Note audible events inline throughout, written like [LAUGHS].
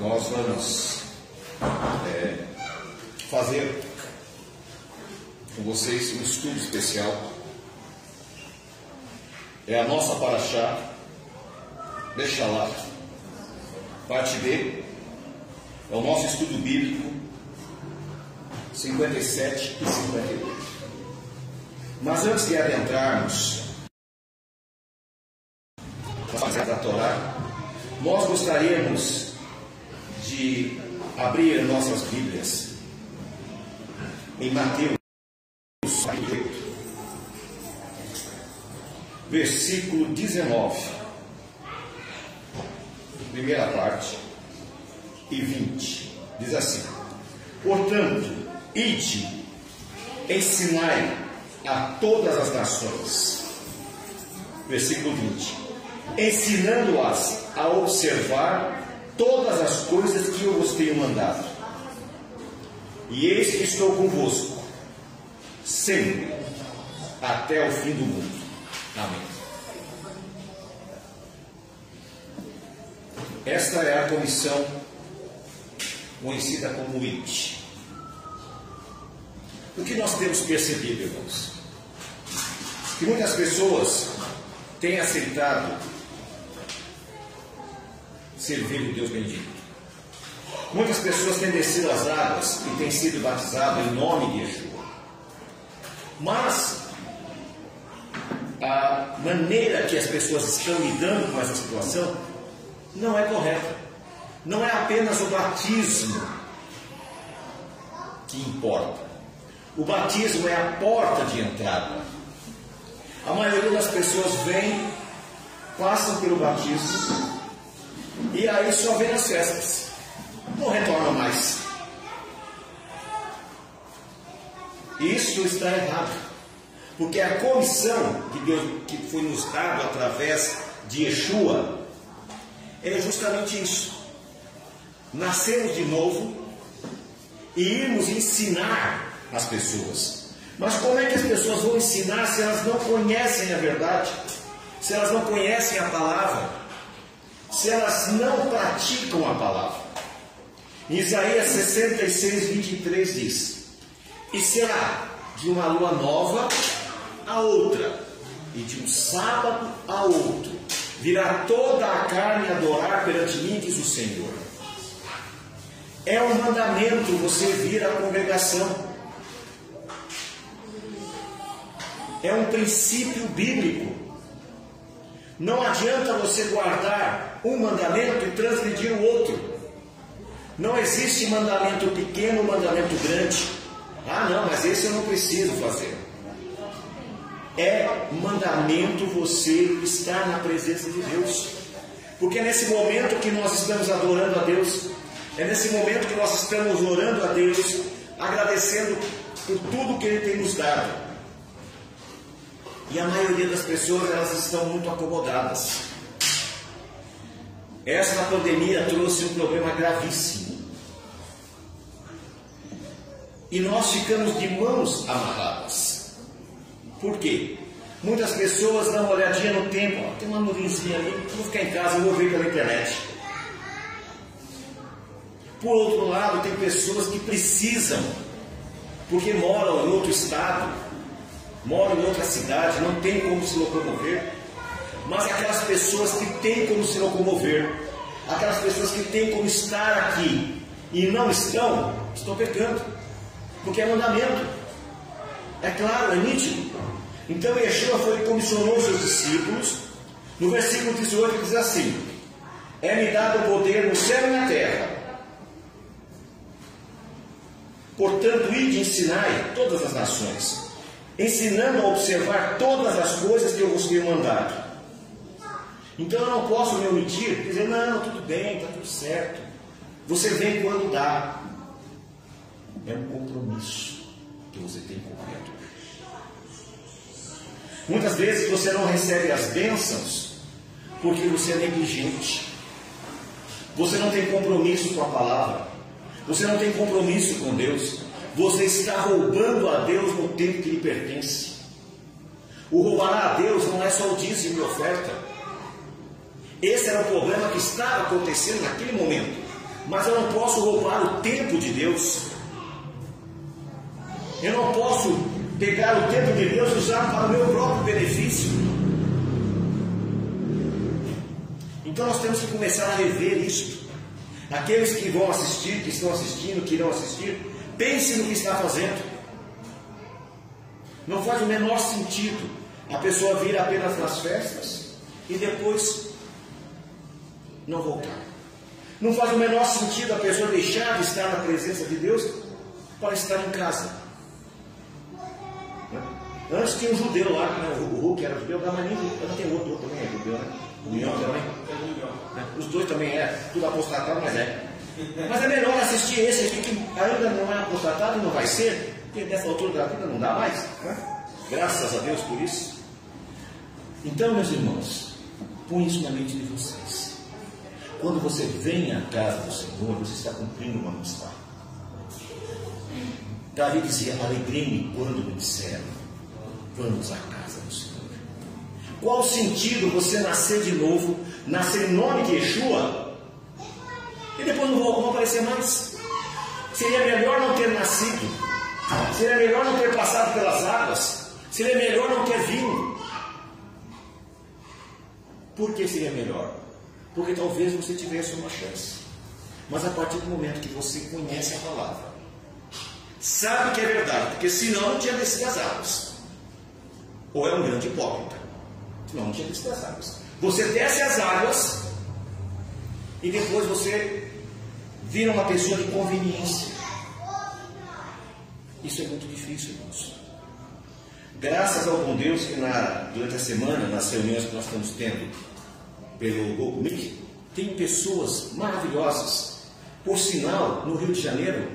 nós vamos é, fazer com vocês um estudo especial. É a nossa Paraxá, deixa lá, parte B, é o nosso estudo bíblico. 57 e 58. Mas antes de adentrarmos da Torá, nós gostaríamos de abrir nossas Bíblias em Mateus versículo 19, primeira parte, e 20. Diz assim: Portanto, ide, ensinai a todas as nações. Versículo 20: Ensinando-as a observar todas as coisas que eu vos tenho mandado. E eis que estou convosco, sempre, até o fim do mundo. Amém. Esta é a comissão conhecida como IT. O que nós temos percebido, irmãos? Que muitas pessoas têm aceitado servir o Deus bendito. Muitas pessoas têm descido as águas e têm sido batizadas em nome de Yeshua. Mas a maneira que as pessoas estão lidando com essa situação não é correta. Não é apenas o batismo que importa. O batismo é a porta de entrada. A maioria das pessoas vem, passam pelo batismo e aí só vem as festas. Não retorna mais. Isso está errado. Porque a comissão que Deus que foi nos dado através de Yeshua é justamente isso. Nascermos de novo e irmos ensinar as pessoas. Mas como é que as pessoas vão ensinar se elas não conhecem a verdade? Se elas não conhecem a palavra? Se elas não praticam a palavra? Isaías 66, 23 diz: E será de uma lua nova a outra, e de um sábado a outro, virá toda a carne adorar perante mim, diz o Senhor. É um mandamento você vir à congregação. É um princípio bíblico. Não adianta você guardar um mandamento e transgredir o outro. Não existe mandamento pequeno, mandamento grande. Ah, não, mas esse eu não preciso fazer é mandamento você estar na presença de Deus. Porque é nesse momento que nós estamos adorando a Deus, é nesse momento que nós estamos orando a Deus, agradecendo por tudo que Ele tem nos dado. E a maioria das pessoas elas estão muito acomodadas. Essa pandemia trouxe um problema gravíssimo. E nós ficamos de mãos amarradas. Por quê? Muitas pessoas dão uma olhadinha no tempo, ó, tem uma nuvenzinha ali, vou ficar em casa, vou ver pela internet. Por outro lado, tem pessoas que precisam, porque moram em outro estado, moram em outra cidade, não tem como se locomover. Mas aquelas pessoas que têm como se locomover, aquelas pessoas que têm como estar aqui e não estão, estão pecando, porque é mandamento. É claro, é nítido. Então Yeshua foi comissionou seus discípulos. No versículo 18 diz assim: É-me dado o poder no céu e na terra. Portanto, ide ensinai todas as nações, ensinando a observar todas as coisas que eu vos tenho mandado. Então eu não posso me omitir, dizer, não, tudo bem, está tudo certo. Você vem quando dá. É um compromisso que você tem com o. Muitas vezes você não recebe as bênçãos porque você é negligente. Você não tem compromisso com a palavra. Você não tem compromisso com Deus. Você está roubando a Deus no tempo que lhe pertence. O roubar a Deus não é só o dízimo e oferta. Esse era o problema que estava acontecendo naquele momento. Mas eu não posso roubar o tempo de Deus. Eu não posso pegar o tempo de Deus e usar para o meu próprio benefício. Então nós temos que começar a rever isto. Aqueles que vão assistir, que estão assistindo, que irão assistir, pense no que está fazendo. Não faz o menor sentido a pessoa vir apenas nas festas e depois não voltar. Não faz o menor sentido a pessoa deixar de estar na presença de Deus para estar em casa. Antes tinha um judeu lá, né? o Hulk era judeu, mas nem não tem outro, outro também é judeu, né? O Mion também. É, os dois também é, tudo apostatado, mas é. Mas é melhor assistir esse aqui que ainda não é apostatado e não vai ser, porque nessa altura da vida não dá mais. Né? Graças a Deus por isso. Então, meus irmãos, põe isso na mente de vocês. Quando você vem à casa do Senhor, você está cumprindo uma missão. Davi dizia: Alegrei-me quando me disseram, vamos à casa do Senhor. Qual o sentido você nascer de novo, nascer em nome de Yeshua, e depois não vou, aparecer mais? Seria melhor não ter nascido, seria melhor não ter passado pelas águas, seria melhor não ter vindo. Por que seria melhor? Porque talvez você tivesse uma chance. Mas a partir do momento que você conhece a palavra, sabe que é verdade, porque senão não tinha descido as águas. Ou é um grande hipócrita. Senão não tinha descido as águas. Você desce as águas e depois você vira uma pessoa de conveniência. Isso é muito difícil, irmãos. Graças ao bom Deus que na, durante a semana, nas reuniões que nós estamos tendo pelo Google Meet, tem pessoas maravilhosas. Por sinal, no Rio de Janeiro,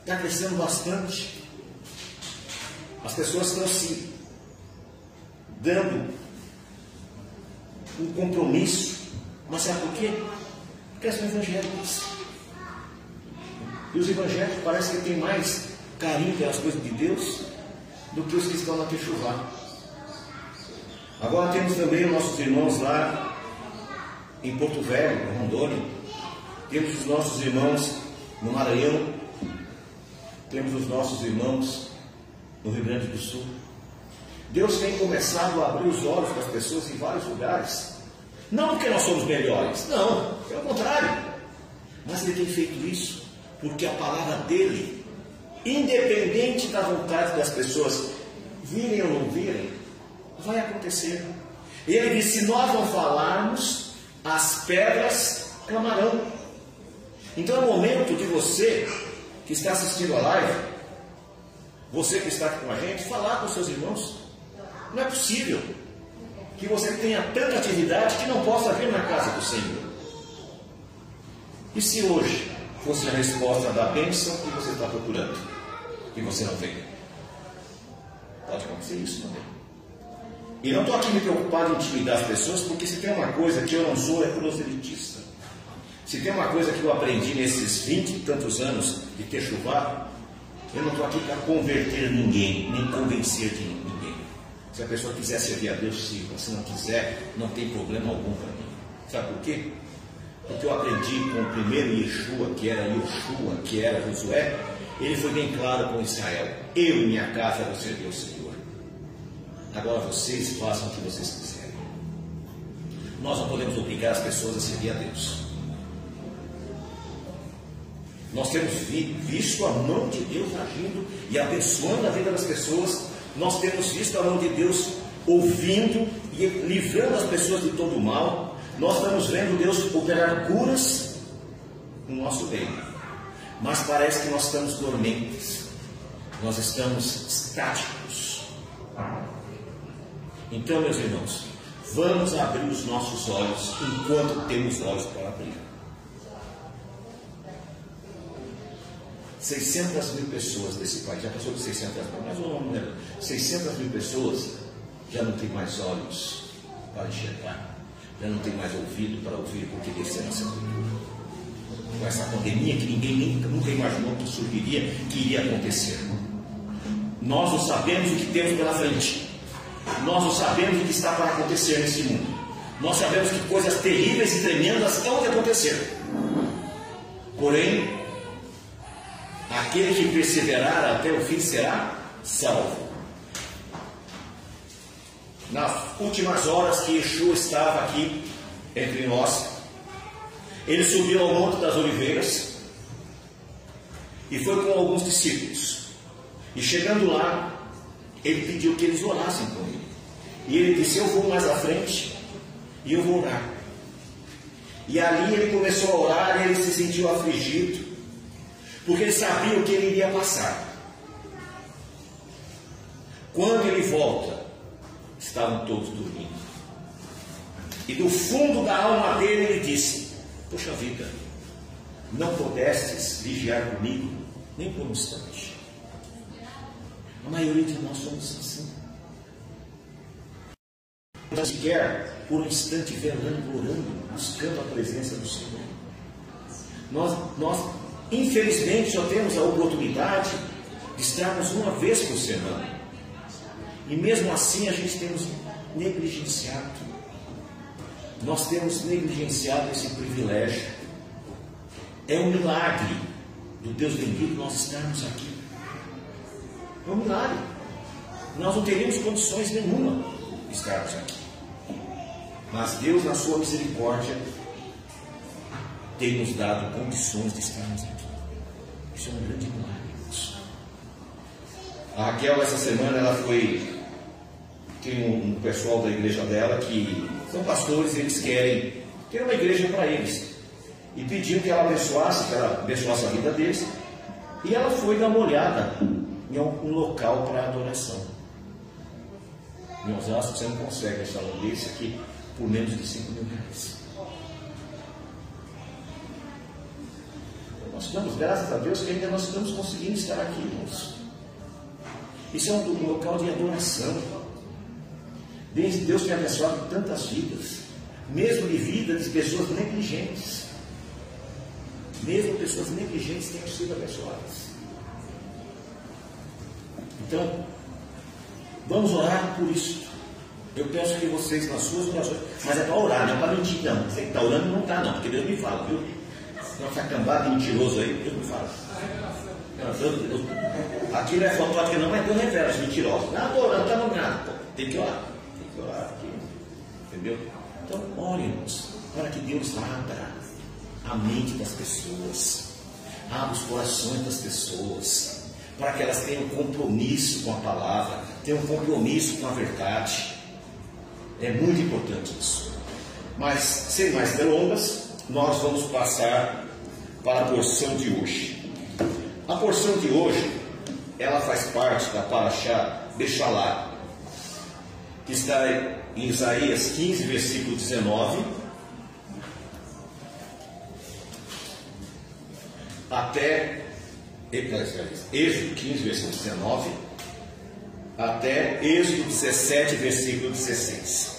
está crescendo bastante. As pessoas estão se dando um compromisso. Mas sabe por quê? Porque são evangélicos. E os evangélicos parece que têm mais carinho pelas coisas de Deus do que os que estão na Techuvá. Agora temos também os nossos irmãos lá em Porto Velho, em Rondônia. Temos os nossos irmãos no Maranhão. Temos os nossos irmãos no Rio Grande do Sul. Deus tem começado a abrir os olhos das pessoas em vários lugares. Não porque nós somos melhores, não, pelo contrário. Mas Ele tem feito isso porque a palavra dele, independente da vontade das pessoas virem ou não virem, vai acontecer. Ele disse: se nós não falarmos, as pedras clamarão. Então é o momento de você que está assistindo a live, você que está aqui com a gente, falar com seus irmãos. Não é possível que você tenha tanta atividade que não possa vir na casa do Senhor. E se hoje fosse a resposta da bênção que você está procurando e você não vem? Pode acontecer isso também. E não estou aqui me preocupado em intimidar as pessoas, porque se tem uma coisa que eu não sou, é proselitista. Se tem uma coisa que eu aprendi nesses vinte e tantos anos de ter chuvado, eu não estou aqui para converter ninguém, nem convencer de ninguém. Se a pessoa quiser servir a Deus, sirva. Se não quiser, não tem problema algum para mim. Sabe por quê? Porque eu aprendi com o primeiro Yeshua, que era Yoshua, que era Josué, ele foi bem claro com Israel: Eu e minha casa vou servir o Senhor. Agora vocês façam o que vocês quiserem. Nós não podemos obrigar as pessoas a servir a Deus. Nós temos visto a mão de Deus agindo e abençoando a vida das pessoas. Nós temos visto a mão de Deus ouvindo e livrando as pessoas de todo o mal. Nós estamos vendo Deus operar curas no nosso bem. Mas parece que nós estamos dormentes. Nós estamos estáticos. Então, meus irmãos, vamos abrir os nossos olhos enquanto temos olhos para abrir. 600 mil pessoas desse país, já passou de 600 mil, mas o número, 600 mil pessoas já não tem mais olhos para enxergar, já não tem mais ouvido para ouvir porque desceram a sepultura. Com essa pandemia que ninguém nunca imaginou que surgiria, que iria acontecer. Nós não sabemos o que temos pela frente. Nós não sabemos o que está para acontecer nesse mundo. Nós sabemos que coisas terríveis e tremendas estão de acontecer. Porém, aquele que perseverar até o fim será salvo. Nas últimas horas que Yeshua estava aqui entre nós, ele subiu ao Monte das Oliveiras e foi com alguns discípulos. E chegando lá, ele pediu que eles orassem com ele. E ele disse: Eu vou mais à frente e eu vou orar. E ali ele começou a orar e ele se sentiu afligido, porque ele sabia o que ele iria passar. Quando ele volta, estavam todos dormindo. E do fundo da alma dele ele disse: Poxa vida, não pudestes vigiar comigo nem por um instante. A maioria de nós somos assim. Não sequer por um instante velando, orando, buscando a presença do Senhor. Nós, nós, infelizmente, só temos a oportunidade de estarmos uma vez por semana. E mesmo assim a gente temos negligenciado. Nós temos negligenciado esse privilégio. É um milagre do Deus bendito nós estarmos aqui. Milagre. Nós não teríamos condições nenhuma de estarmos aqui. Mas Deus, na sua misericórdia, tem nos dado condições de estarmos aqui. Isso é um grande milagre. A Raquel, essa semana, ela foi. Tem um, um pessoal da igreja dela que são pastores, eles querem ter uma igreja para eles. E pediu que ela abençoasse, que ela abençoasse a vida deles. E ela foi dar uma olhada em algum local para adoração. Em Osasco você não consegue achar um desse aqui por menos de 5 mil reais. Nós damos graças a Deus que ainda nós estamos conseguindo estar aqui, irmãos. Isso é um local de adoração. Deus tem abençoado tantas vidas, mesmo de vida de pessoas negligentes. Mesmo pessoas negligentes têm sido abençoadas. Então, vamos orar por isso. Eu peço que vocês, nas suas orações, mas é para orar, não é para mentir, não. Você que está orando não está, não, porque Deus me fala, viu? Nossa cambada de mentiroso aí, Deus me fala. Aqui não é fotótica, não, mas Deus revela os mentirosos. Não, estou orando, não está nada. Tem que orar, tem que orar aqui. Entendeu? Então, oremos para que Deus abra a mente das pessoas, abra os corações das pessoas, para que elas tenham compromisso com a palavra, tenham compromisso com a verdade. É muito importante isso. Mas, sem mais delongas, nós vamos passar para a porção de hoje. A porção de hoje, ela faz parte da Paraxá Bechalá, que está em Isaías 15, versículo 19, até Êxodo 15, versículo 19, até Êxodo 17, versículo 16.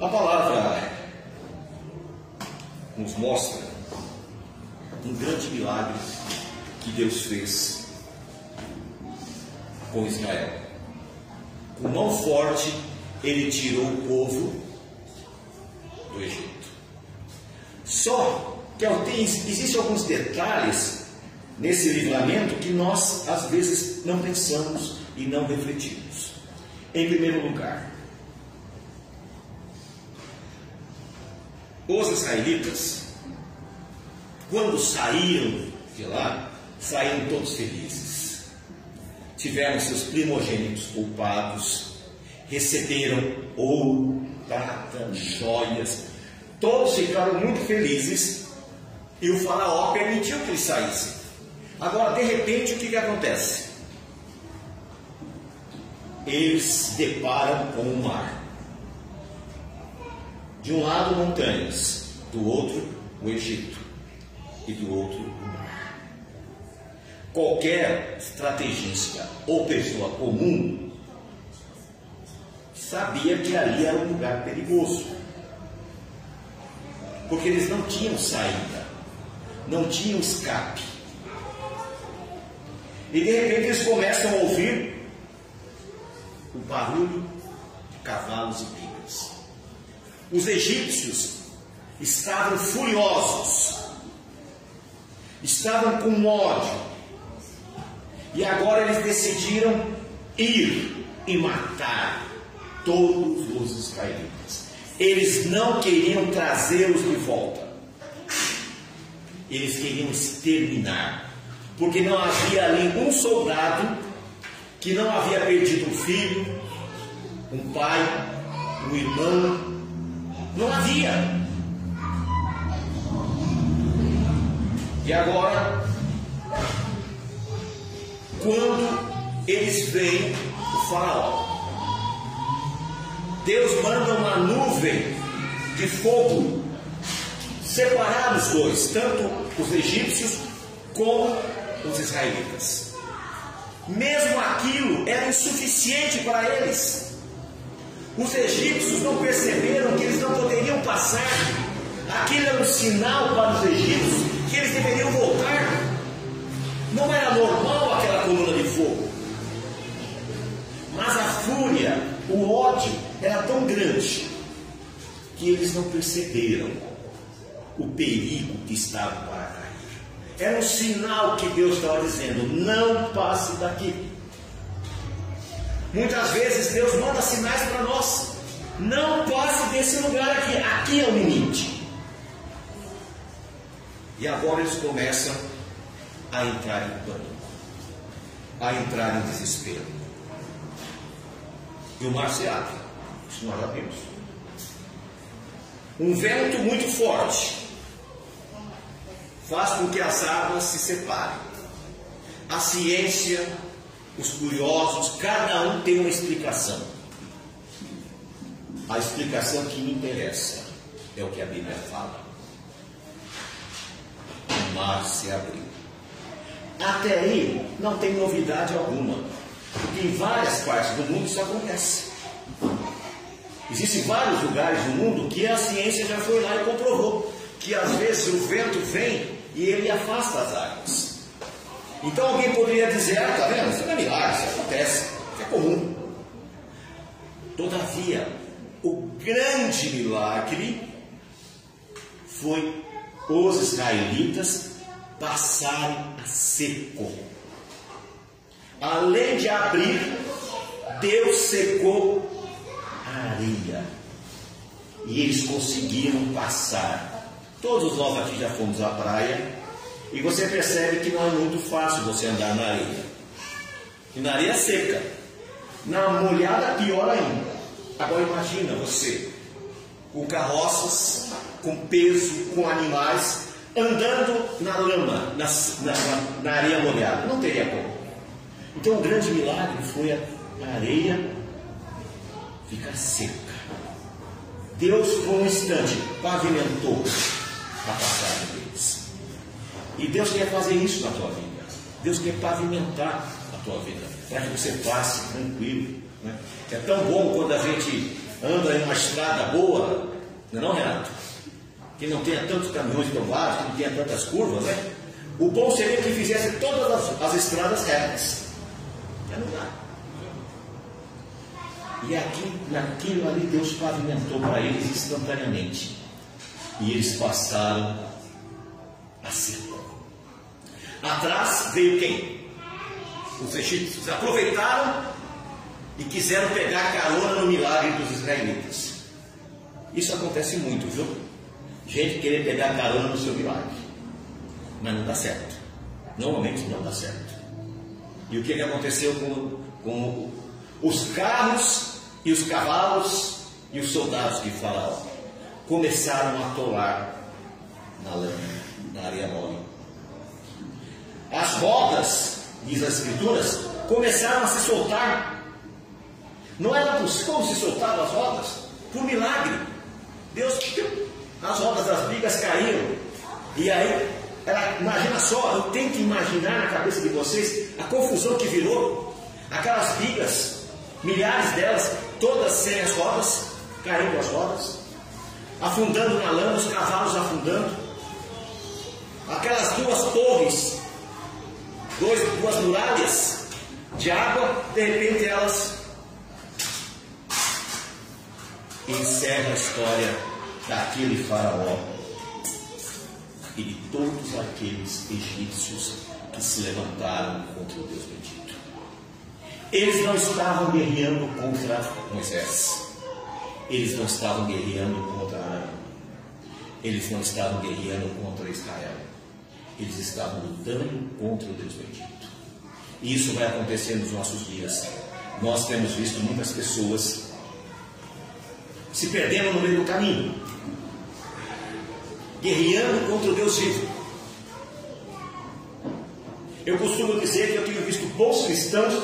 A palavra nos mostra um grande milagre que Deus fez com Israel. Com mão forte, ele tirou o povo do Egito. Só que existem alguns detalhes nesse livramento que nós às vezes não pensamos e não refletimos. Em primeiro lugar, os israelitas, quando saíram de lá, saíram todos felizes. Tiveram seus primogênitos poupados, receberam ouro, prata, joias, todos ficaram muito felizes e o faraó permitiu que eles saíssem. Agora, de repente, o que, que acontece? Eles se deparam com o mar. De um lado, montanhas, do outro, o Egito, e do outro, o mar. Qualquer estrategista ou pessoa comum sabia que ali era um lugar perigoso, porque eles não tinham saída, não tinham escape. E de repente eles começam a ouvir o barulho de cavalos e brigas. Os egípcios estavam furiosos, estavam com ódio, e agora eles decidiram ir e matar todos os israelitas. Eles não queriam trazê-los de volta, eles queriam exterminar, porque não havia ali um soldado que não havia perdido um filho, um pai, um irmão, não havia. E agora, quando eles veem o faraó, Deus manda uma nuvem de fogo separar os dois, tanto os egípcios como os israelitas. Mesmo aquilo era insuficiente para eles. Os egípcios não perceberam que eles não poderiam passar. Aquilo era um sinal para os egípcios que eles deveriam voltar. Não era normal aquela coluna de fogo. Mas a fúria, o ódio era tão grande que eles não perceberam o perigo que estava para cair. Era um sinal que Deus estava dizendo: não passe daqui. Muitas vezes Deus manda sinais para nós. Não passe desse lugar aqui. Aqui é o limite. E agora eles começam a entrar em pânico, a entrar em desespero. E o mar se abre, isso nós já vimos. Um vento muito forte faz com que as águas se separem. A ciência, os curiosos, cada um tem uma explicação. A explicação que me interessa é o que a Bíblia fala o mar se abriu. Até aí não tem novidade alguma, porque em várias partes do mundo isso acontece. Existem vários lugares do mundo que a ciência já foi lá e comprovou que às vezes o vento vem e ele afasta as águas. Então alguém poderia dizer, ah, tá vendo? Isso não é milagre, isso acontece, isso é comum. Todavia, o grande milagre foi os israelitas passarem a seco. Além de abrir, Deus secou a areia. E eles conseguiram passar. Todos nós aqui já fomos à praia. E você percebe que não é muito fácil você andar na areia. E na areia seca. Na molhada, pior ainda. Agora imagina você, com carroças com peso, com animais, andando na lama, na, na, na areia molhada. Não teria como. Então o grande milagre foi a areia ficar seca. Deus, por um instante, pavimentou a passagem deles. E Deus quer fazer isso na tua vida. Deus quer pavimentar a tua vida, para que você passe tranquilo. Né? É tão bom quando a gente anda em uma estrada boa, não é não, Renato? que não tenha tantos caminhões provados, que não tenha tantas curvas, né? O bom seria que fizesse todas as, as estradas retas. É não dá. E aqui, naquilo ali, Deus pavimentou para eles instantaneamente. E eles passaram a seco. Atrás veio quem? Os egípcios aproveitaram e quiseram pegar carona no milagre dos israelitas. Isso acontece muito, viu? Gente querer pegar carona no seu milagre. Mas não dá certo. Normalmente não dá certo. E o que, que aconteceu com, com os carros e os cavalos e os soldados de Faraó? Começaram a atolar na lama, na areia mole. As rodas, diz as escrituras, começaram a se soltar. Não era possível se soltavam as rodas? Por milagre. Deus as rodas das brigas caíram. E aí, ela, imagina só, eu tento imaginar na cabeça de vocês a confusão que virou. Aquelas vigas, milhares delas, todas sem as rodas, caindo as rodas, afundando na lama, os cavalos afundando. Aquelas duas torres, dois, duas muralhas de água, de repente elas encerra a história daquele faraó e de todos aqueles egípcios que se levantaram contra o Deus bendito. Eles não estavam guerreando contra Moisés. Eles não estavam guerreando contra Arão. Eles não estavam guerreando contra Israel. Eles estavam lutando contra o Deus bendito. E isso vai acontecer nos nossos dias. Nós temos visto muitas pessoas se perdendo no meio do caminho, guerreando contra o Deus vivo. Eu costumo dizer que eu tenho visto bons cristãos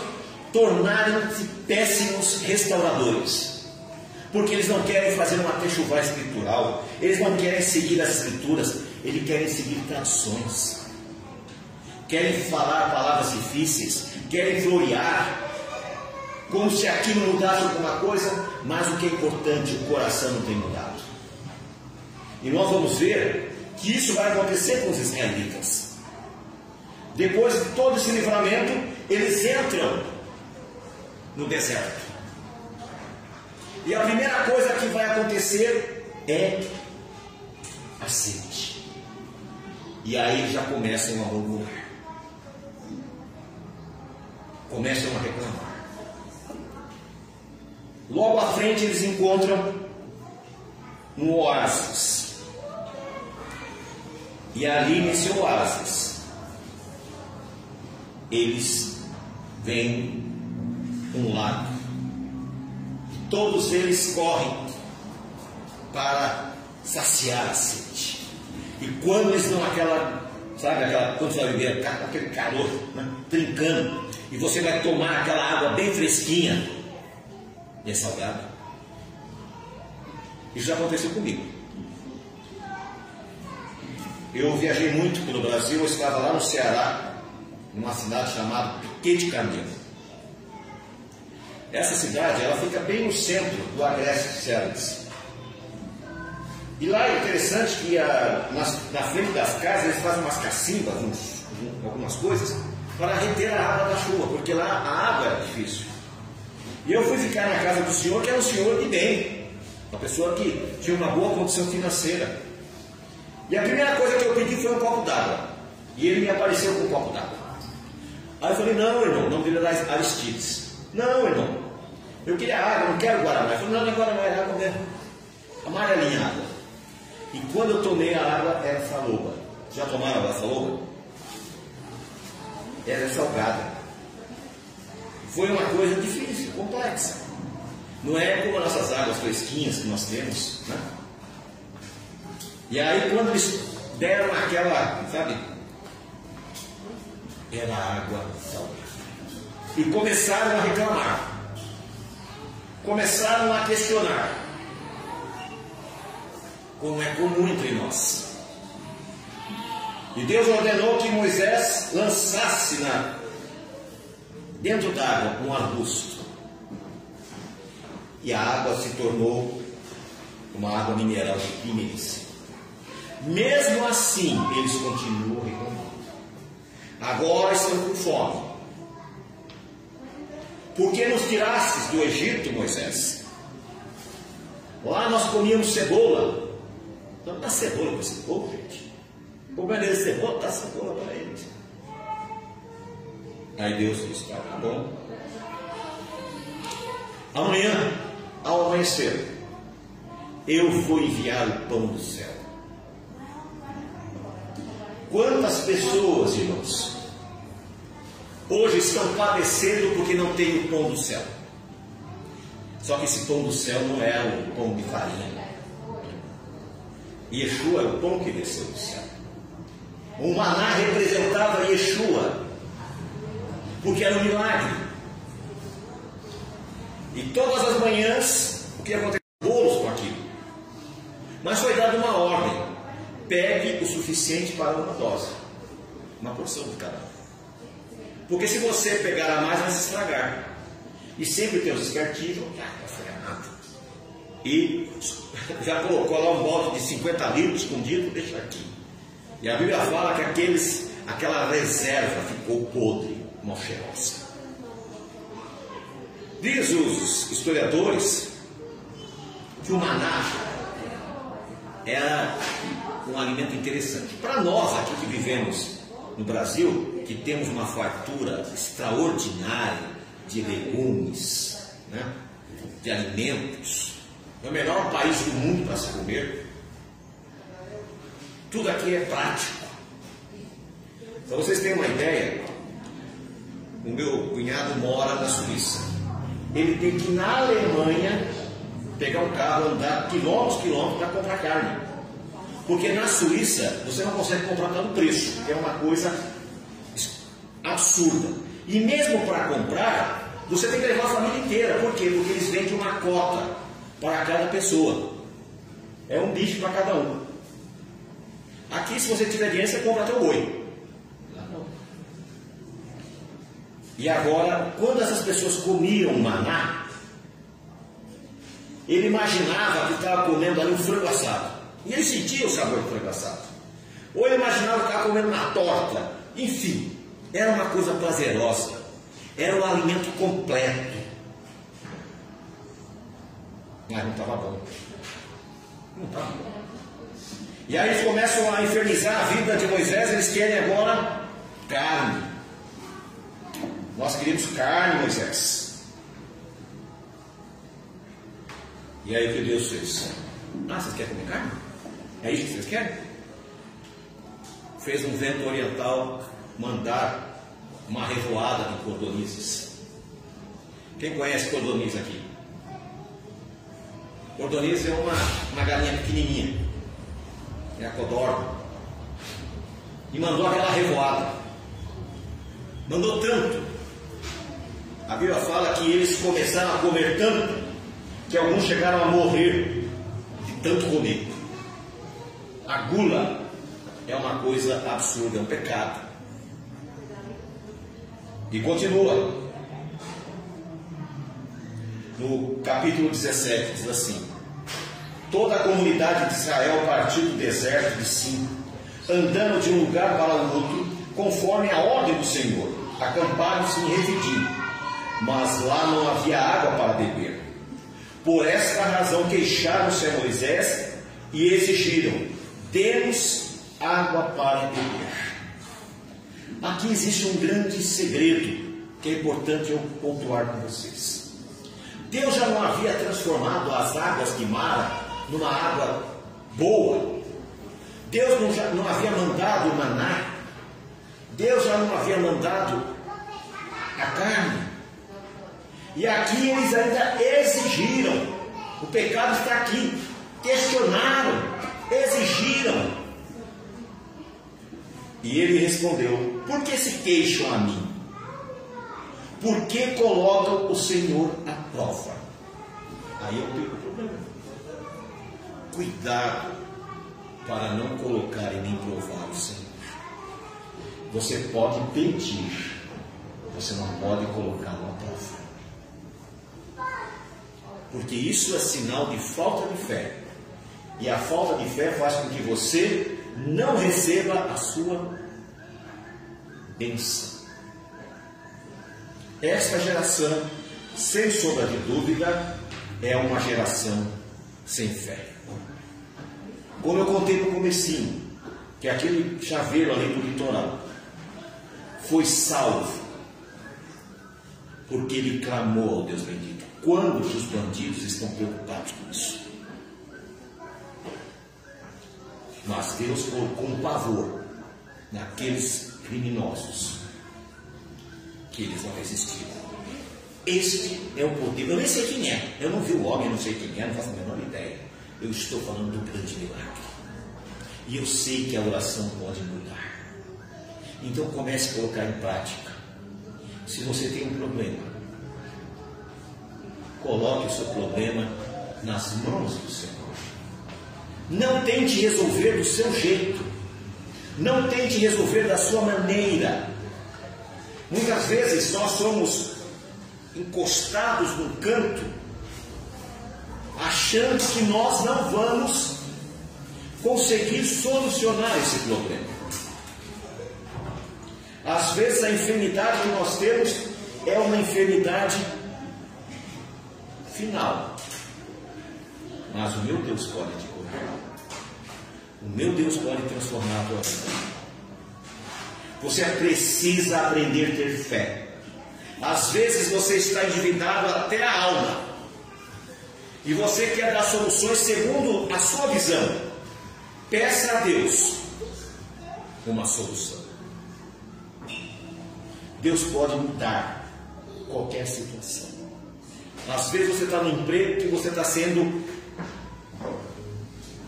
tornarem-se péssimos restauradores, porque eles não querem fazer uma techuvá escritural, eles não querem seguir as escrituras, eles querem seguir tradições, querem falar palavras difíceis, querem florear, como se aquilo mudasse alguma coisa, mas o que é importante, o coração não tem mudado. E nós vamos ver que isso vai acontecer com os israelitas. Depois de todo esse livramento, eles entram no deserto. E a primeira coisa que vai acontecer é a sede. E aí já começam a murmurar. Começam a reclamar. Logo à frente eles encontram um oásis. E ali nesse oásis, eles veem um lago. Todos eles correm para saciar a sede. E quando eles dão aquela, sabe, aquela, quando você vai beber aquele calor, né, trincando, e você vai tomar aquela água bem fresquinha, é salgado. Isso já aconteceu comigo. Eu viajei muito pelo Brasil, eu estava lá no Ceará, numa cidade chamada Piquet de Camelo. Essa cidade, ela fica bem no centro do Agreste Cearense. E lá é interessante que a, na, na, frente das casas eles fazem umas cacimbas, uns, algumas coisas, para reter a água da chuva, porque lá a água é difícil. E eu fui ficar na casa do senhor, que era um senhor de bem, uma pessoa que tinha uma boa condição financeira. E a primeira coisa que eu pedi foi um copo d'água. E ele me apareceu com um copo d'água. Aí eu falei, não, irmão, o nome dele Aristides. Não, irmão, eu queria água, não quero Guaraná. Ele falou, não, não é Guaraná, é água mesmo. Amarelinha água. E quando eu tomei a água, era saloba. Já tomaram a saloba? Era salgada foi uma coisa difícil, complexa. Não é como as nossas águas fresquinhas que nós temos, né? E aí quando eles deram aquela, sabe? Era água salgada. E começaram a reclamar. Começaram a questionar. Como é comum entre nós. E Deus ordenou que Moisés lançasse na dentro d'água um arbusto. E a água se tornou uma água mineral de primeiríssima. Mesmo assim, eles continuam reclamando. Agora estão com fome. Por que nos tirastes do Egito, Moisés? Lá nós comíamos cebola. Então dá cebola para esse povo, gente. Como é cebola, dá cebola para eles. Aí Deus disse: tá, tá bom. Amanhã, ao amanhecer, eu vou enviar o pão do céu. Quantas pessoas, irmãos, hoje estão padecendo porque não tem o pão do céu? Só que esse pão do céu não é o pão de farinha. Yeshua é o pão que desceu do céu. O maná representava Yeshua, porque era um milagre. E todas as manhãs, o que aconteceu? Bolos com aquilo. Mas foi dada uma ordem: pegue o suficiente para uma dose, uma porção de cada um. Porque se você pegar a mais, vai se estragar. E sempre tem os espertinhos, não foi nada. E já colocou lá um balde de 50 litros escondido, deixa aqui. E a Bíblia fala que aqueles, aquela reserva ficou podre cheirosa. Diz os historiadores que o maná era um alimento interessante. Para nós aqui que vivemos no Brasil, que temos uma fartura extraordinária de legumes, né? de alimentos, é o melhor país do mundo para se comer. Tudo aqui é prático. Para vocês terem uma ideia, o meu cunhado mora na Suíça. Ele tem que ir na Alemanha pegar um carro, andar quilômetros, quilômetros para comprar carne. Porque na Suíça você não consegue comprar pelo preço, que é uma coisa absurda. E mesmo para comprar, você tem que levar a família inteira. Por quê? Porque eles vendem uma cota para cada pessoa. É um bicho para cada um. Aqui, se você tiver dinheiro, você compra até o boi. E agora, quando essas pessoas comiam maná, ele imaginava que estava comendo ali um frango assado. E ele sentia o sabor do frango assado. Ou ele imaginava que estava comendo uma torta. Enfim, era uma coisa prazerosa. Era um alimento completo. Mas não estava bom. Não estava bom. E aí eles começam a infernizar a vida de Moisés, eles querem agora carne. Nós queremos carne, Moisés. E aí o que Deus fez? Ah, vocês querem comer carne? É isso que vocês querem? Fez um vento oriental mandar uma revoada de cordonizes. Quem conhece cordoniz aqui? Cordoniz é uma, uma galinha pequenininha é a codorna, e mandou aquela revoada. Mandou tanto. A Bíblia fala que eles começaram a comer tanto que alguns chegaram a morrer de tanto comer. A gula é uma coisa absurda, é um pecado. E continua. No capítulo 17 diz assim: Toda a comunidade de Israel partiu do deserto de Sim, andando de um lugar para o outro, conforme a ordem do Senhor. Acamparam-se em Refidim, mas lá não havia água para beber. Por esta razão queixaram-se a Moisés e exigiram: dê-nos água para beber. Aqui existe um grande segredo que é importante eu pontuar com vocês. Deus já não havia transformado as águas de Mara numa água boa. Deus não, já, não havia mandado o maná. Deus já não havia mandado a carne. E aqui eles ainda exigiram. O pecado está aqui. Questionaram, exigiram. E ele respondeu: Por que se queixam a mim? Por que colocam o Senhor à prova? Aí eu tenho o problema cuidado para não colocar e nem provar o Senhor. Você pode pedir, você não pode colocar uma prova. Porque isso é sinal de falta de fé. E a falta de fé faz com que você não receba a sua bênção. Esta geração, sem sombra de dúvida, é uma geração sem fé. Como eu contei no comecinho, que aquele chaveiro ali do litoral foi salvo porque ele clamou ao Deus bendito. Quando os bandidos estão preocupados com isso? Mas Deus colocou um pavor naqueles criminosos que eles não resistiram. Este é o poder. Eu nem sei quem é. Eu não vi o homem, não sei quem é, não faço a menor ideia. Eu estou falando do grande milagre. E eu sei que a oração pode mudar. Então comece a colocar em prática. Se você tem um problema, coloque o seu problema nas mãos do Senhor. Não tente resolver do seu jeito. Não tente resolver da sua maneira. Muitas vezes nós somos encostados num canto achando que nós não vamos conseguir solucionar esse problema. Às vezes a enfermidade que nós temos é uma enfermidade final, Mas o meu Deus pode. O meu Deus pode transformar a tua vida. Você precisa aprender a ter fé. Às vezes você está endividado até a alma. E você quer dar soluções segundo a sua visão. Peça a Deus uma solução. Deus pode mudar qualquer situação. Às vezes você está no emprego que você está sendo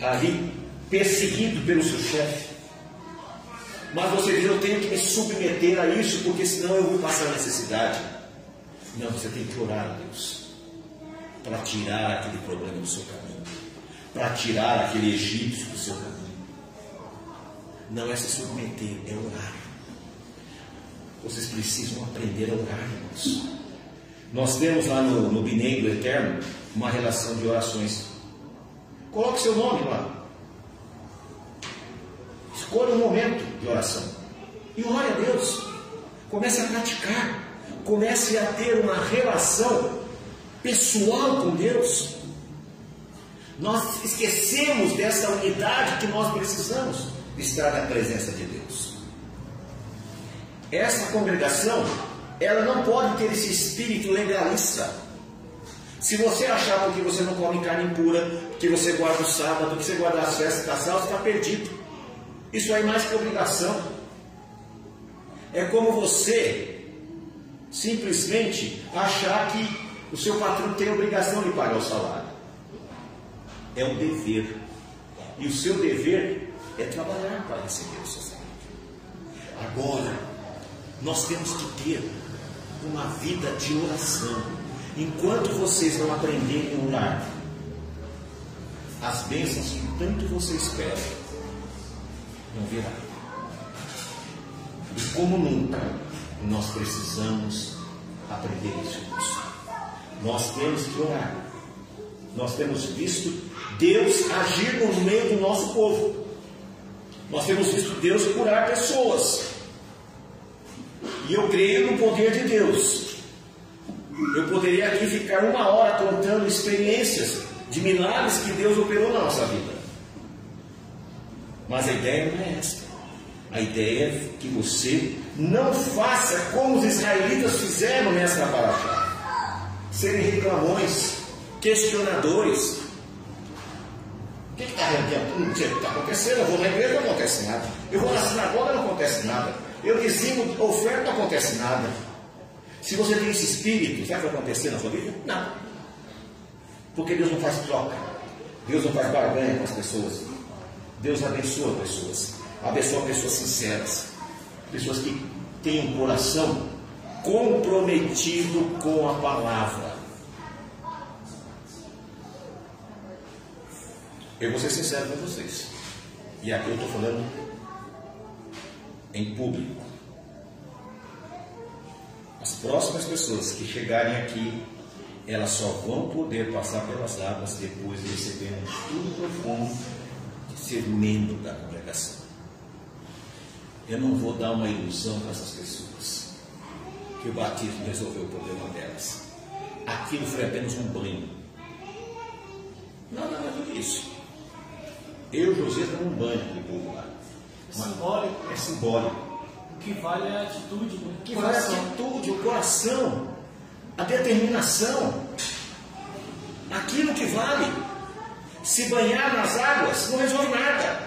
ali perseguido pelo seu chefe. Mas você diz, eu tenho que me submeter a isso, porque senão eu vou passar necessidade. Não, você tem que orar a Deus para tirar aquele problema do seu caminho, para tirar aquele egípcio do seu caminho. Não é se submeter, é orar. Vocês precisam aprender a orar, irmãos. Nós temos lá no, no Binegro Eterno uma relação de orações. Coloque seu nome lá. Escolha um momento de oração. E ore a Deus. Comece a praticar. Comece a ter uma relação pessoal com Deus. Nós esquecemos dessa unidade que nós precisamos estar na presença de Deus. Essa congregação, ela não pode ter esse espírito legalista. Se você achar porque você não come carne impura, que você guarda o sábado, que você guarda as festas casal, você está perdido. Isso aí mais que obrigação. É como você simplesmente achar que o seu patrão tem obrigação de pagar o salário. É um dever. E o seu dever é trabalhar para receber o seu salário. Agora, nós temos que ter uma vida de oração. Enquanto vocês não aprenderem a orar, as bênçãos que tanto você espera não virá. E como nunca, nós precisamos aprender isso. Nós temos que orar. Nós temos visto Deus agir no meio do nosso povo. Nós temos visto Deus curar pessoas. E eu creio no poder de Deus. Eu poderia aqui ficar uma hora contando experiências de milagres que Deus operou na nossa vida. Mas a ideia não é esta. A ideia é que você não faça como os israelitas fizeram nesta paraxá serem reclamões, questionadores. O que está tá acontecendo? Eu vou na igreja, não acontece nada. Eu vou na sinagoga, não acontece nada. Eu dizimo oferta, não acontece nada. Se você tem esse espírito, sabe o que vai acontecer na sua vida? Não. Porque Deus não faz troca. Deus não faz barganha com as pessoas. Deus abençoa pessoas. Abençoa pessoas sinceras. Pessoas que têm um coração comprometido com a palavra. Eu vou ser sincero com vocês. E aqui eu estou falando em público. As próximas pessoas que chegarem aqui, elas só vão poder passar pelas águas depois de receber um estudo profundo ser membro da congregação. Eu não vou dar uma ilusão para essas pessoas que o batismo resolveu o problema delas. Aquilo foi apenas um banho. Nada mais do que isso. Eu, José, dando um banho de povo lá. É simbólico. É simbólico. O que vale é a atitude? O que vale é a atitude, o coração, a determinação. Aquilo que vale. Se banhar nas águas não resolve nada.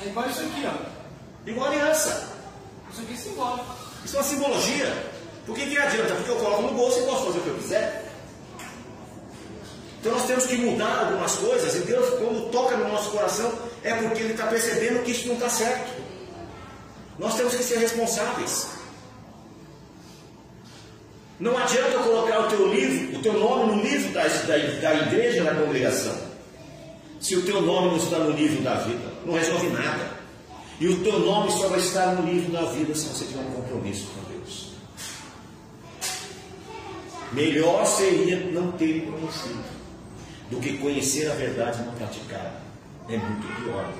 É igual isso aqui, ó. Igual aliança. Isso aqui é simbólico. Isso é uma simbologia. Por que, que adianta? Porque eu coloco no bolso e posso fazer o que eu quiser. Então nós temos que mudar algumas coisas, e Deus, quando toca no nosso coração, é porque Ele está percebendo que isso não está certo. Nós temos que ser responsáveis. Não adianta colocar o teu livro, o teu nome no livro da, da, da igreja, da congregação. Se o teu nome não está no livro da vida, não resolve nada. E o teu nome só vai estar no livro da vida se você tiver um compromisso com Deus. Melhor seria não ter conhecido do que conhecer a verdade e não praticar. É muito pior.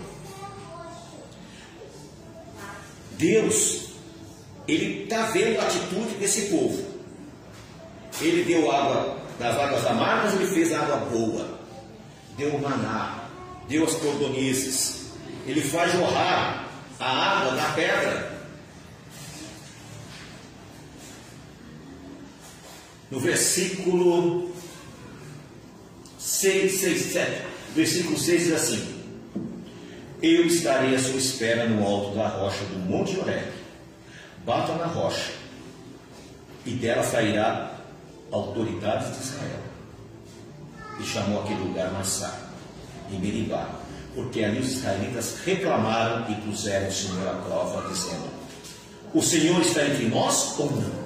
Deus, Ele está vendo a atitude desse povo. Ele deu água das águas amargas, ele fez água boa. Deu o maná, deu as cordonizes, ele faz jorrar a água da pedra. No versículo 6, 6, 7, versículo 6 diz assim: Eu estarei à sua espera no alto da rocha do Monte Horeb. Bata na rocha, e dela sairá autoridades de Israel. E chamou aquele lugar Massá, em Meribá, porque ali os israelitas reclamaram e puseram o Senhor à prova, dizendo: O Senhor está entre nós ou não?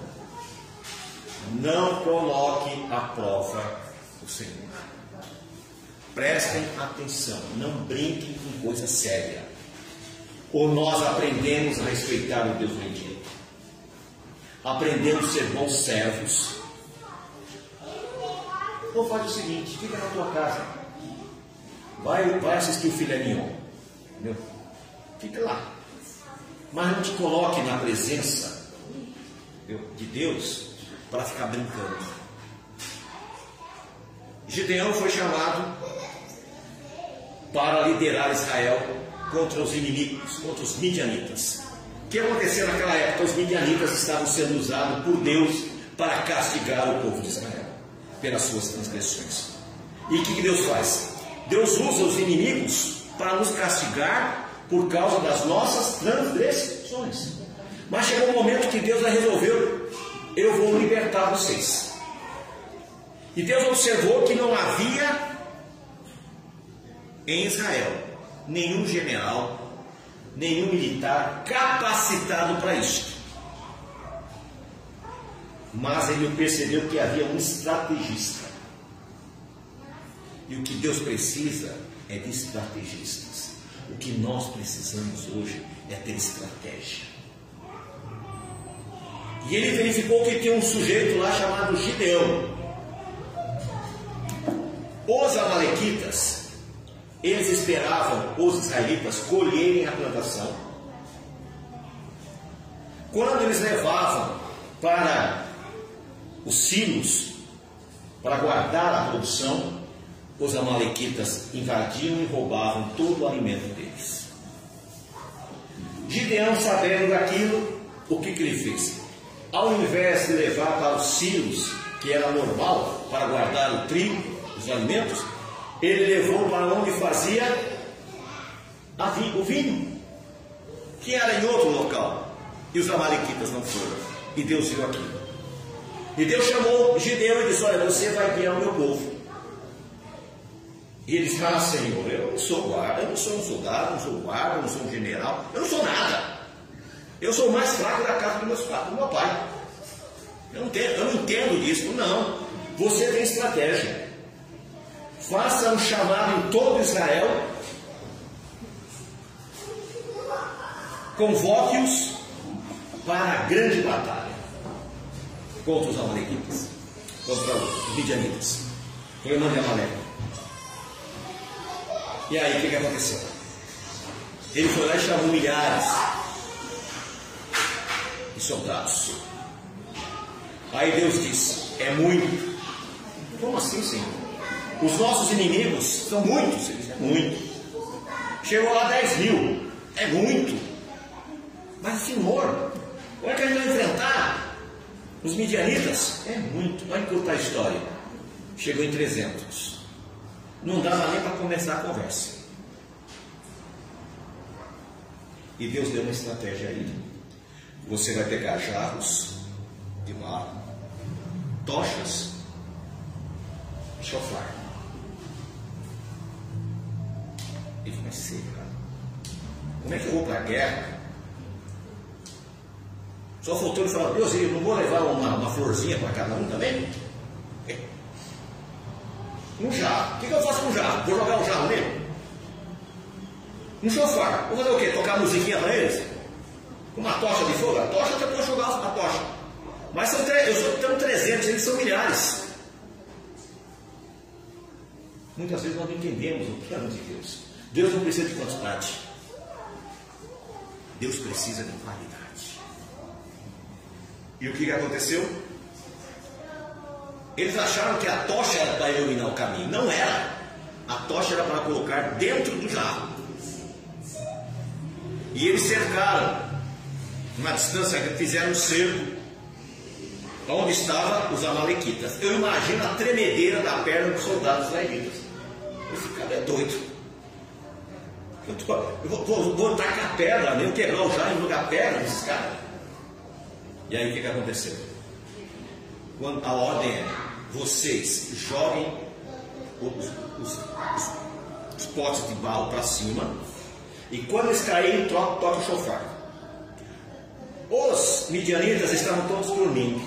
Não coloque à prova o Senhor. Prestem atenção, não brinquem com coisa séria. Ou nós aprendemos a respeitar o Deus bendito, aprendemos a ser bons servos. Ou faz o seguinte: fica na tua casa, vai, vai assistir o filé mignon, entendeu? Fica lá, mas não te coloque na presença de Deus para ficar brincando. Gideão foi chamado para liderar Israel contra os inimigos, contra os midianitas. O que aconteceu naquela época? Os midianitas estavam sendo usados por Deus para castigar o povo de Israel pelas suas transgressões. E o que Deus faz? Deus usa os inimigos para nos castigar por causa das nossas transgressões. Mas chegou um momento que Deus resolveu: eu vou libertar vocês. E Deus observou que não havia em Israel nenhum general, nenhum militar capacitado para isso. Mas ele percebeu que havia um estrategista. E o que Deus precisa é de estrategistas. O que nós precisamos hoje é ter estratégia. E ele verificou que tinha um sujeito lá chamado Gideão. Os amalequitas, eles esperavam os israelitas colherem a plantação. Quando eles levavam para os silos para guardar a produção, os amalequitas invadiam e roubavam todo o alimento deles. Gideão, sabendo daquilo, o que, que ele fez? Ao invés de levar para os silos, que era normal para guardar o trigo, os alimentos, ele levou para onde fazia o vinho, que era em outro local. E os amalequitas não foram. E Deus viu aquilo. E Deus chamou Gideão e disse: Olha, você vai guiar o meu povo. E ele disse: Ah, Senhor, eu não sou guarda, eu não sou um soldado, não sou guarda, eu não sou um general, eu não sou nada. Eu sou o mais fraco da casa do meu, do meu pai. Eu não, entendo, eu não entendo disso. Não. Você tem estratégia. Faça um chamado em todo Israel. Convoque-os para a grande batalha contra os amalequitas, contra os midianitas. Foi o nome de Amaleque. E aí, o que, que aconteceu? Ele foi lá e chamou milhares de soldados. Aí Deus disse: É muito. Como assim, Senhor? Os nossos inimigos são muitos. Ele disse, é muito. Chegou lá 10 mil. É muito. Mas, Senhor, como é que a gente vai os midianitas? É muito. Vai encurtar a história. Chegou em 300. Não dava nem para começar a conversa. E Deus deu uma estratégia aí. Você vai pegar jarros de barro, tochas e chofar. Ele vai ser, cara. Como é que eu vou para a guerra? Só faltou ele falar, Deus, eu não vou levar uma, uma florzinha para cada um também? É. Um jarro. O que, que eu faço com o jarro? Vou jogar o jarro nele? Um chofar. Vou fazer o quê? Tocar musiquinha para eles? Uma tocha de fogo? A tocha até pode jogar a tocha. Mas são, eu sou, tenho 300, eles são milhares. Muitas vezes nós não entendemos o plano de Deus. Deus não precisa de quantidade. Deus precisa de qualidade. E o que, que aconteceu? Eles acharam que a tocha era para iluminar o caminho. Não era. A tocha era para colocar dentro do jarro. E eles cercaram, uma distância, fizeram um cerco, onde estavam os amalequitas. Eu imagino a tremedeira da perna dos soldados israelitas. Esse cara é doido. Eu, tô, eu vou, vou, vou tacar pedra, nem quebrar o jarro em lugar pedra desses caras. E aí o que, que aconteceu? Quando a ordem é: vocês joguem os, os, os, potes de barro para cima, e quando eles caírem, toca o chofar. Os midianitas estavam todos dormindo.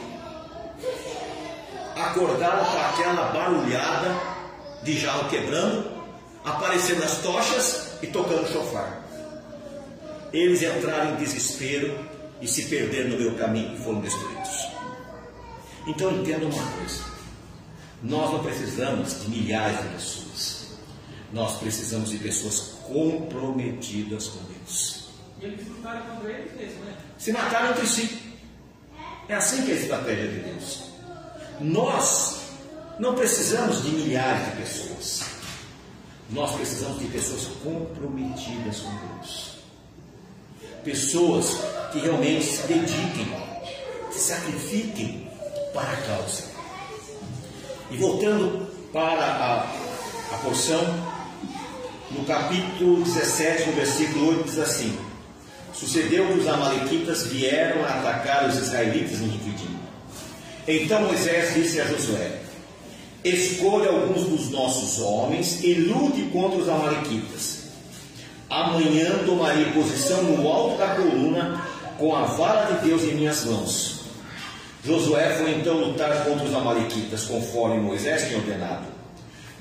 Acordaram com aquela barulhada de jarro quebrando, aparecendo as tochas e tocando o chofar. Eles entraram em desespero e se perderam no meu caminho e foram destruídos. Então entenda uma coisa: nós não precisamos de milhares de pessoas, nós precisamos de pessoas comprometidas com Deus. E eles lutaram contra eles mesmo, né? Se mataram entre si. É assim que é a estratégia de Deus. Nós não precisamos de milhares de pessoas. Nós precisamos de pessoas comprometidas com Deus. Pessoas que realmente se dediquem, se sacrifiquem para a causa. E voltando para a, a porção, no capítulo 17, no versículo 8, diz assim: Sucedeu que os Amalequitas vieram atacar os israelitas em Refidim. Então Moisés disse a Josué: Escolha alguns dos nossos homens e lute contra os Amalequitas. Amanhã tomarei posição no alto da coluna com a vara de Deus em minhas mãos. Josué foi então lutar contra os Amalequitas, conforme Moisés tinha ordenado.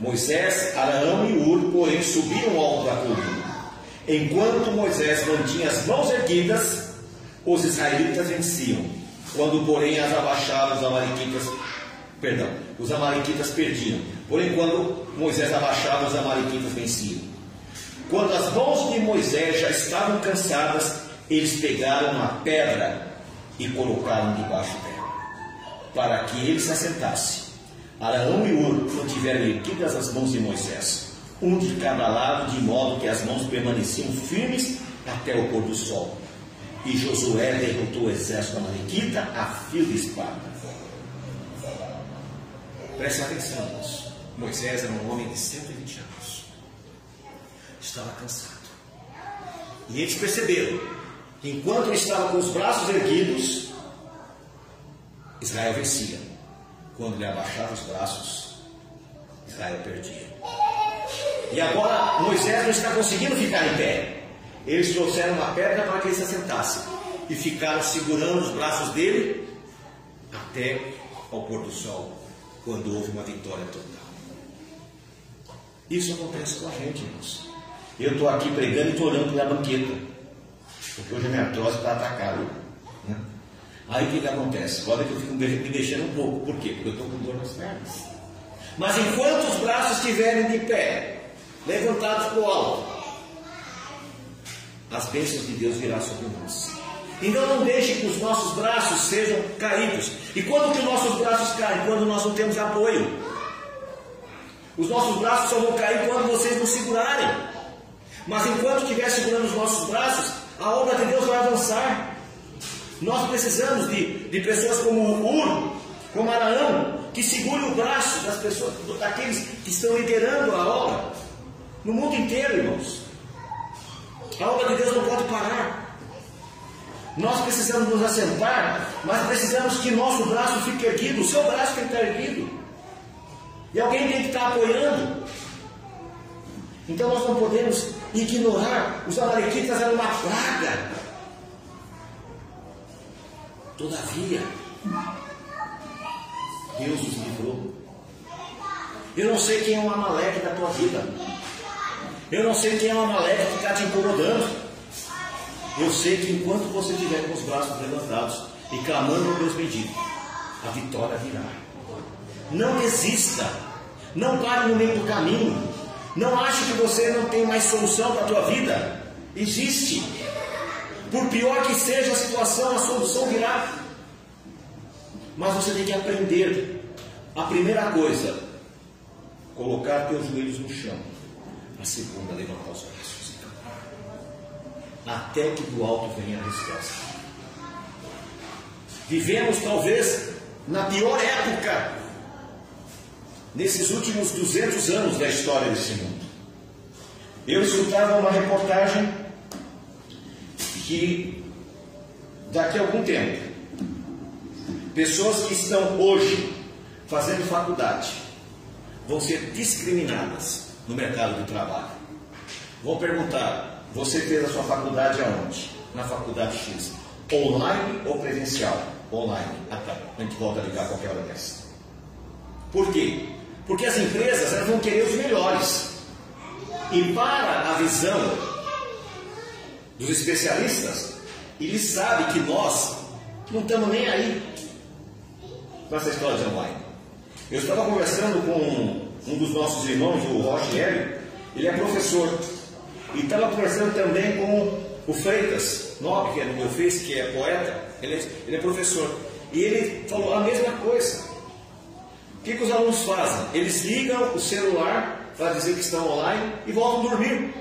Moisés, Araão e Ur, porém, subiram ao alto da coluna. Enquanto Moisés mantinha as mãos erguidas, os israelitas venciam. Quando, porém, as abaixava, os amalequitas, perdão, os amalequitas perdiam. Porém, quando Moisés abaixava, os amalequitas venciam. Quando as mãos de Moisés já estavam cansadas, eles pegaram uma pedra e colocaram debaixo dela, para que ele se assentasse. Araão e Ur mantiveram erguidas as mãos de Moisés, um de cada lado, de modo que as mãos permaneciam firmes até o pôr do sol. E Josué derrotou o exército amalequita a fio de espada. Preste atenção, irmãos. Moisés era um homem de 120 anos. Estava cansado. E eles perceberam que enquanto ele estava com os braços erguidos, Israel vencia. Quando ele abaixava os braços, Israel perdia. E agora Moisés não está conseguindo ficar em pé. Eles trouxeram uma pedra para que ele se assentasse e ficaram segurando os braços dele até ao pôr do sol, quando houve uma vitória total. Isso acontece com a gente, irmãos. Eu estou aqui pregando e estou olhando pela banqueta, porque hoje a minha troça está atacada. Né? Aí o que, que acontece? Pode que eu fico me mexendo um pouco. Por quê? Porque eu estou com dor nas pernas. Mas enquanto os braços estiverem de pé, levantados para o alto, as bênçãos de Deus virão sobre nós. Então não deixe que os nossos braços sejam caídos. E quando que os nossos braços caem? Quando nós não temos apoio. Os nossos braços só vão cair quando vocês nos segurarem. Mas enquanto estiver segurando os nossos braços, a obra de Deus vai avançar. Nós precisamos de, de pessoas como Ur, como Araão, que segurem o braço das pessoas, daqueles que estão liderando a obra. No mundo inteiro, irmãos. A obra de Deus não pode parar. Nós precisamos nos assentar, mas precisamos que nosso braço fique erguido, o seu braço tem que estar erguido. E alguém tem que estar apoiando. Então nós não podemos ignorar. Os amalequitas eram uma praga. Todavia, Deus os livrou. Eu não sei quem é o Amaleque da tua vida. Eu não sei quem é o Amaleque que está te incomodando. Eu sei que enquanto você estiver com os braços levantados e clamando a Deus bendito, a vitória virá. Não desista. Não pare no meio do caminho. Não ache que você não tem mais solução para a tua vida. Existe. Por pior que seja a situação, a solução virá. Mas você tem que aprender. A primeira coisa, colocar teus joelhos no chão A segunda, levantar os braços. Até que do alto venha a resposta. Vivemos talvez na pior época, nesses últimos 200 anos da história desse mundo. Eu escutava uma reportagem que daqui a algum tempo, pessoas que estão hoje fazendo faculdade vão ser discriminadas no mercado de trabalho. Vão perguntar: você fez a sua faculdade aonde? Na faculdade X. Online ou presencial? Online. Ah, tá. A gente volta a ligar qualquer hora dessa. Por quê? Porque as empresas elas vão querer os melhores. E para a visão dos especialistas, eles sabem que nós não estamos nem aí com essa história de online. Eu estava conversando com um dos nossos irmãos, o Rogério, ele é professor, e estava conversando também com o Freitas Nobre, que é no meu Face, que é poeta, ele é, ele é professor, e ele falou a mesma coisa. O que, que os alunos fazem? Eles ligam o celular para dizer que estão online e voltam a dormir.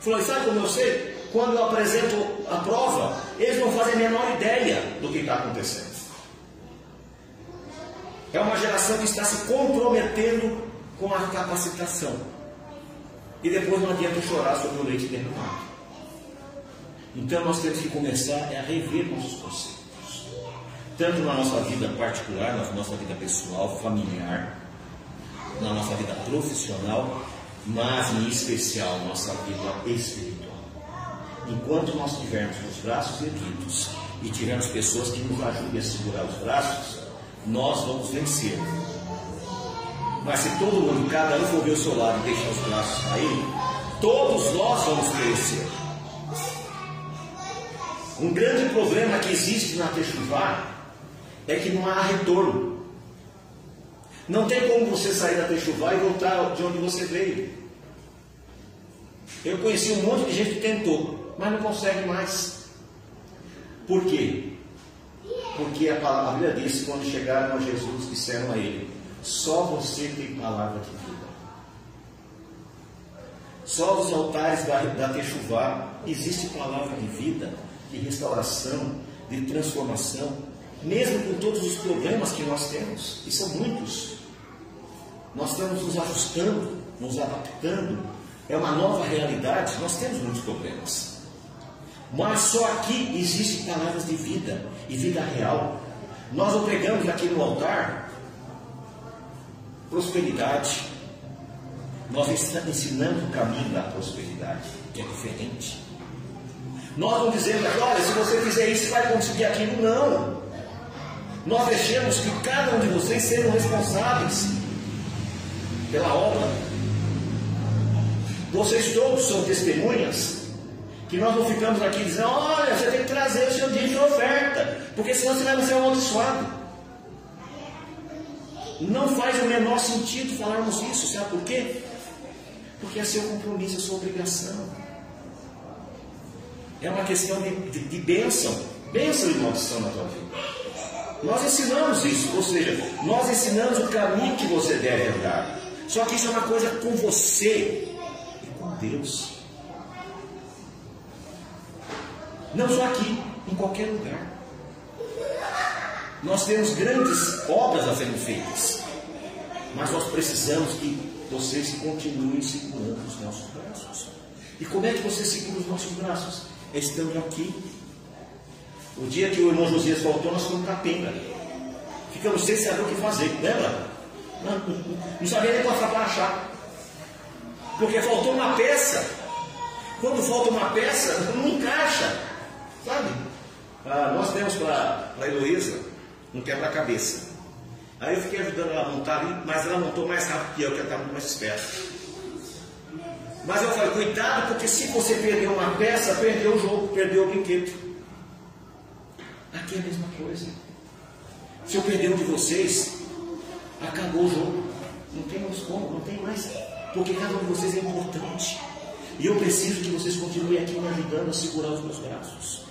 Falou, sabe como eu sei? Quando eu apresento a prova, eles não fazem a menor ideia do que está acontecendo. É uma geração que está se comprometendo com a capacitação. E depois não adianta chorar sobre o leite derramado. Então nós temos que começar a rever nossos conceitos. Tanto na nossa vida particular, na nossa vida pessoal, familiar, na nossa vida profissional, mas em especial nossa vida espiritual. Enquanto nós tivermos os braços erguidos e tivermos pessoas que nos ajudem a segurar os braços, nós vamos vencer. Mas se todo mundo, cada um for ver o seu lado e deixar os braços cair, todos nós vamos perecer. Um grande problema que existe na Techuvá é que não há retorno. Não tem como você sair da Techuvá e voltar de onde você veio. Eu conheci um monte de gente que tentou, mas não consegue mais. Por quê? Porque a, palavra, diz: quando chegaram a Jesus, disseram a ele: Só você tem palavra de vida. Só nos altares da, da Techuvá existe palavra de vida, de restauração, de transformação, mesmo com todos os problemas que nós temos, e são muitos. Nós estamos nos ajustando, nos adaptando, é uma nova realidade, nós temos muitos problemas. Mas só aqui existem palavras de vida e vida real. Nós pregamos aqui no altar prosperidade. Nós ensinamos o caminho da prosperidade, que é diferente. Nós não dizemos, olha, se você fizer isso, vai conseguir aquilo. Não. Nós deixamos que cada um de vocês sejam responsáveis pela obra. Vocês todos são testemunhas que nós não ficamos aqui dizendo, olha, você tem que trazer o seu dia de oferta, porque senão você vai ser amaldiçoado. Não faz o menor sentido falarmos isso, sabe por quê? Porque é seu compromisso, é sua obrigação. É uma questão de, de, de bênção, bênção e maldição na tua vida. Nós ensinamos isso, ou seja, nós ensinamos o caminho que você deve andar. Só que isso é uma coisa com você e com Deus. Não só aqui, em qualquer lugar. Nós temos grandes obras a serem feitas, mas nós precisamos que vocês continuem segurando os nossos braços. E como é que você segura os nossos braços? É estando aqui. O dia que o irmão Josias faltou, nós fomos capenga. Ficamos sem saber o que fazer, lembra? Não, não, sabia nem passar para achar. Porque faltou uma peça. Quando falta uma peça, [LAUGHS] não encaixa. Sabe? Ah, nós temos para a Heloísa um quebra-cabeça. Aí eu fiquei ajudando ela a montar ali, mas ela montou mais rápido que eu, que ela estava mais esperta. Mas eu falei, cuidado, porque se você perder uma peça, perdeu o jogo, perdeu o brinquedo. Aqui é a mesma coisa. Se eu perder um de vocês, acabou o jogo. Não tem mais como, não tem mais. Porque cada um de vocês é importante. E eu preciso que vocês continuem aqui me ajudando a segurar os meus braços.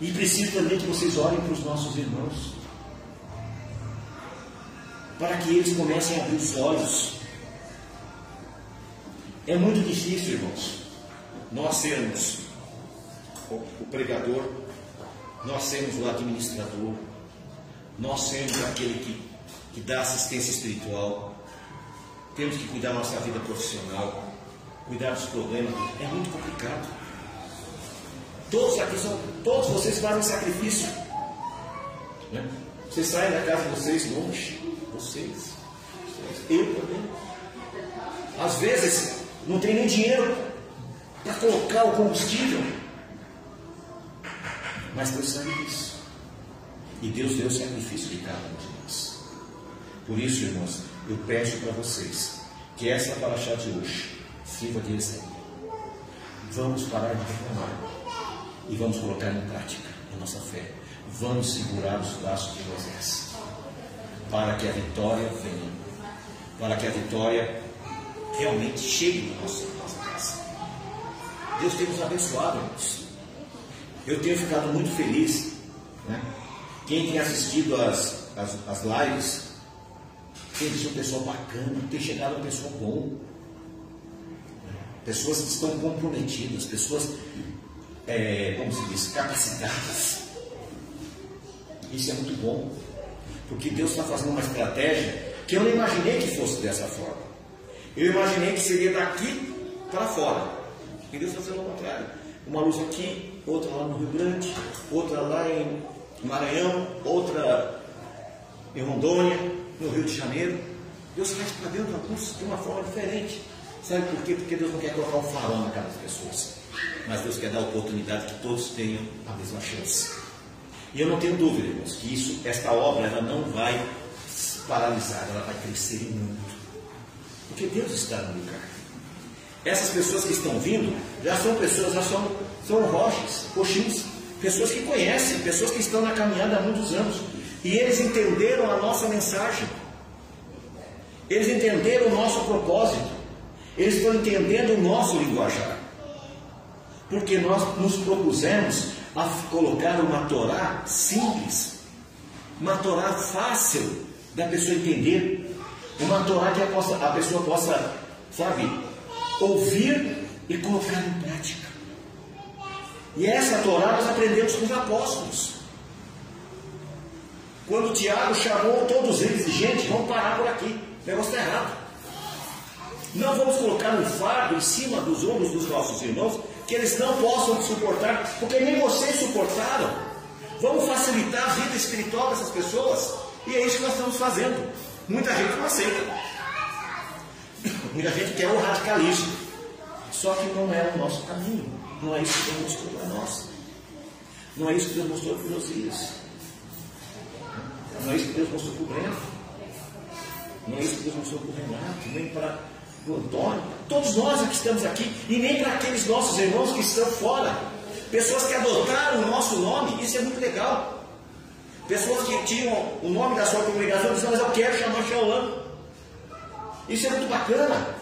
E preciso também que vocês olhem para os nossos irmãos. Para que eles comecem a abrir os olhos. É muito difícil, irmãos, nós sermos o, pregador, nós sermos o administrador, nós sermos aquele que, que dá assistência espiritual, temos que cuidar da nossa vida profissional, cuidar dos problemas, é muito complicado. Todos aqui são, todos vocês fazem sacrifício. Né? Vocês saem da casa de vocês longe, vocês, eu também. Às vezes não tem nem dinheiro para colocar o combustível. Mas Deus sabe disso. E Deus deu o sacrifício de cada um de nós. Por isso, irmãos, eu peço para vocês que essa paraxá de hoje sirva de exemplo. Vamos parar de reclamar e vamos colocar em prática a nossa fé. Vamos segurar os braços de Moisés para que a vitória venha, para que a vitória realmente chegue na nossa, casa. Deus tem nos abençoado, irmãos. Eu tenho ficado muito feliz. Né? Quem tem assistido as, as, as lives, tem visto um pessoal bacana, tem chegado um pessoal bom. Pessoas que estão comprometidas, pessoas, é, como se diz, capacitadas. Isso é muito bom. Porque Deus está fazendo uma estratégia que eu não imaginei que fosse dessa forma. Eu imaginei que seria daqui para fora. E Deus está fazendo o contrário. Uma luz aqui, outra lá no Rio Grande, outra lá em Maranhão, outra em Rondônia, no Rio de Janeiro. Deus faz para dentro da luz de uma forma diferente. Sabe por quê? Porque Deus não quer colocar um farol na cara das pessoas. Mas Deus quer dar a oportunidade que todos tenham a mesma chance. E eu não tenho dúvida, irmãos, que isso, esta obra ela não vai paralisar, ela vai crescer muito. Porque Deus está no lugar. Essas pessoas que estão vindo já são pessoas, já são, são rochas, coxins, pessoas que conhecem, pessoas que estão na caminhada há muitos anos. E eles entenderam a nossa mensagem. Eles entenderam o nosso propósito. Eles estão entendendo o nosso linguajar. Porque nós nos propusemos a colocar uma Torá simples, uma Torá fácil da pessoa entender, uma Torá que a pessoa possa, sabe, ouvir e colocar em prática. E essa Torá nós aprendemos com os apóstolos. Quando Tiago chamou todos eles e gente, vamos parar por aqui, o negócio está errado. Não vamos colocar um fardo em cima dos ombros dos nossos irmãos que eles não possam suportar, porque nem vocês suportaram. Vamos facilitar a vida espiritual dessas pessoas, e é isso que nós estamos fazendo. Muita gente não aceita, muita gente quer o radicalismo, só que não é o nosso caminho, não é isso que Deus mostrou para nós, não é isso que Deus mostrou para os Josias, não é isso que Deus mostrou para o Breno, não é isso que Deus mostrou para o Renato, nem para do Antônio, todos nós que estamos aqui, e nem para aqueles nossos irmãos que estão fora, pessoas que adotaram o nosso nome, isso é muito legal. Pessoas que tinham o nome da sua congregação dizendo, mas eu quero chamar Shaolã. Isso é muito bacana,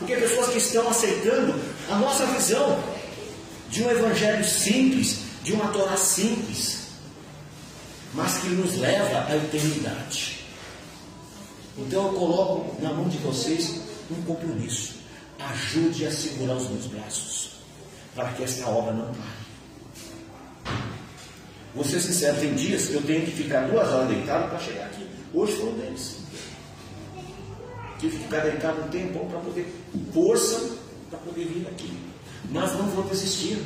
porque pessoas que estão aceitando a nossa visão de um evangelho simples, de uma Torá simples, mas que nos leva à eternidade. Então eu coloco na mão de vocês um compromisso. Ajude a segurar os meus braços, para que esta obra não pare. Vou ser sincero, tem dias que eu tenho que ficar duas horas deitado para chegar aqui. Hoje foi um deles. Que ficar deitado um tempão para poder força para poder vir aqui. Mas não vou desistir.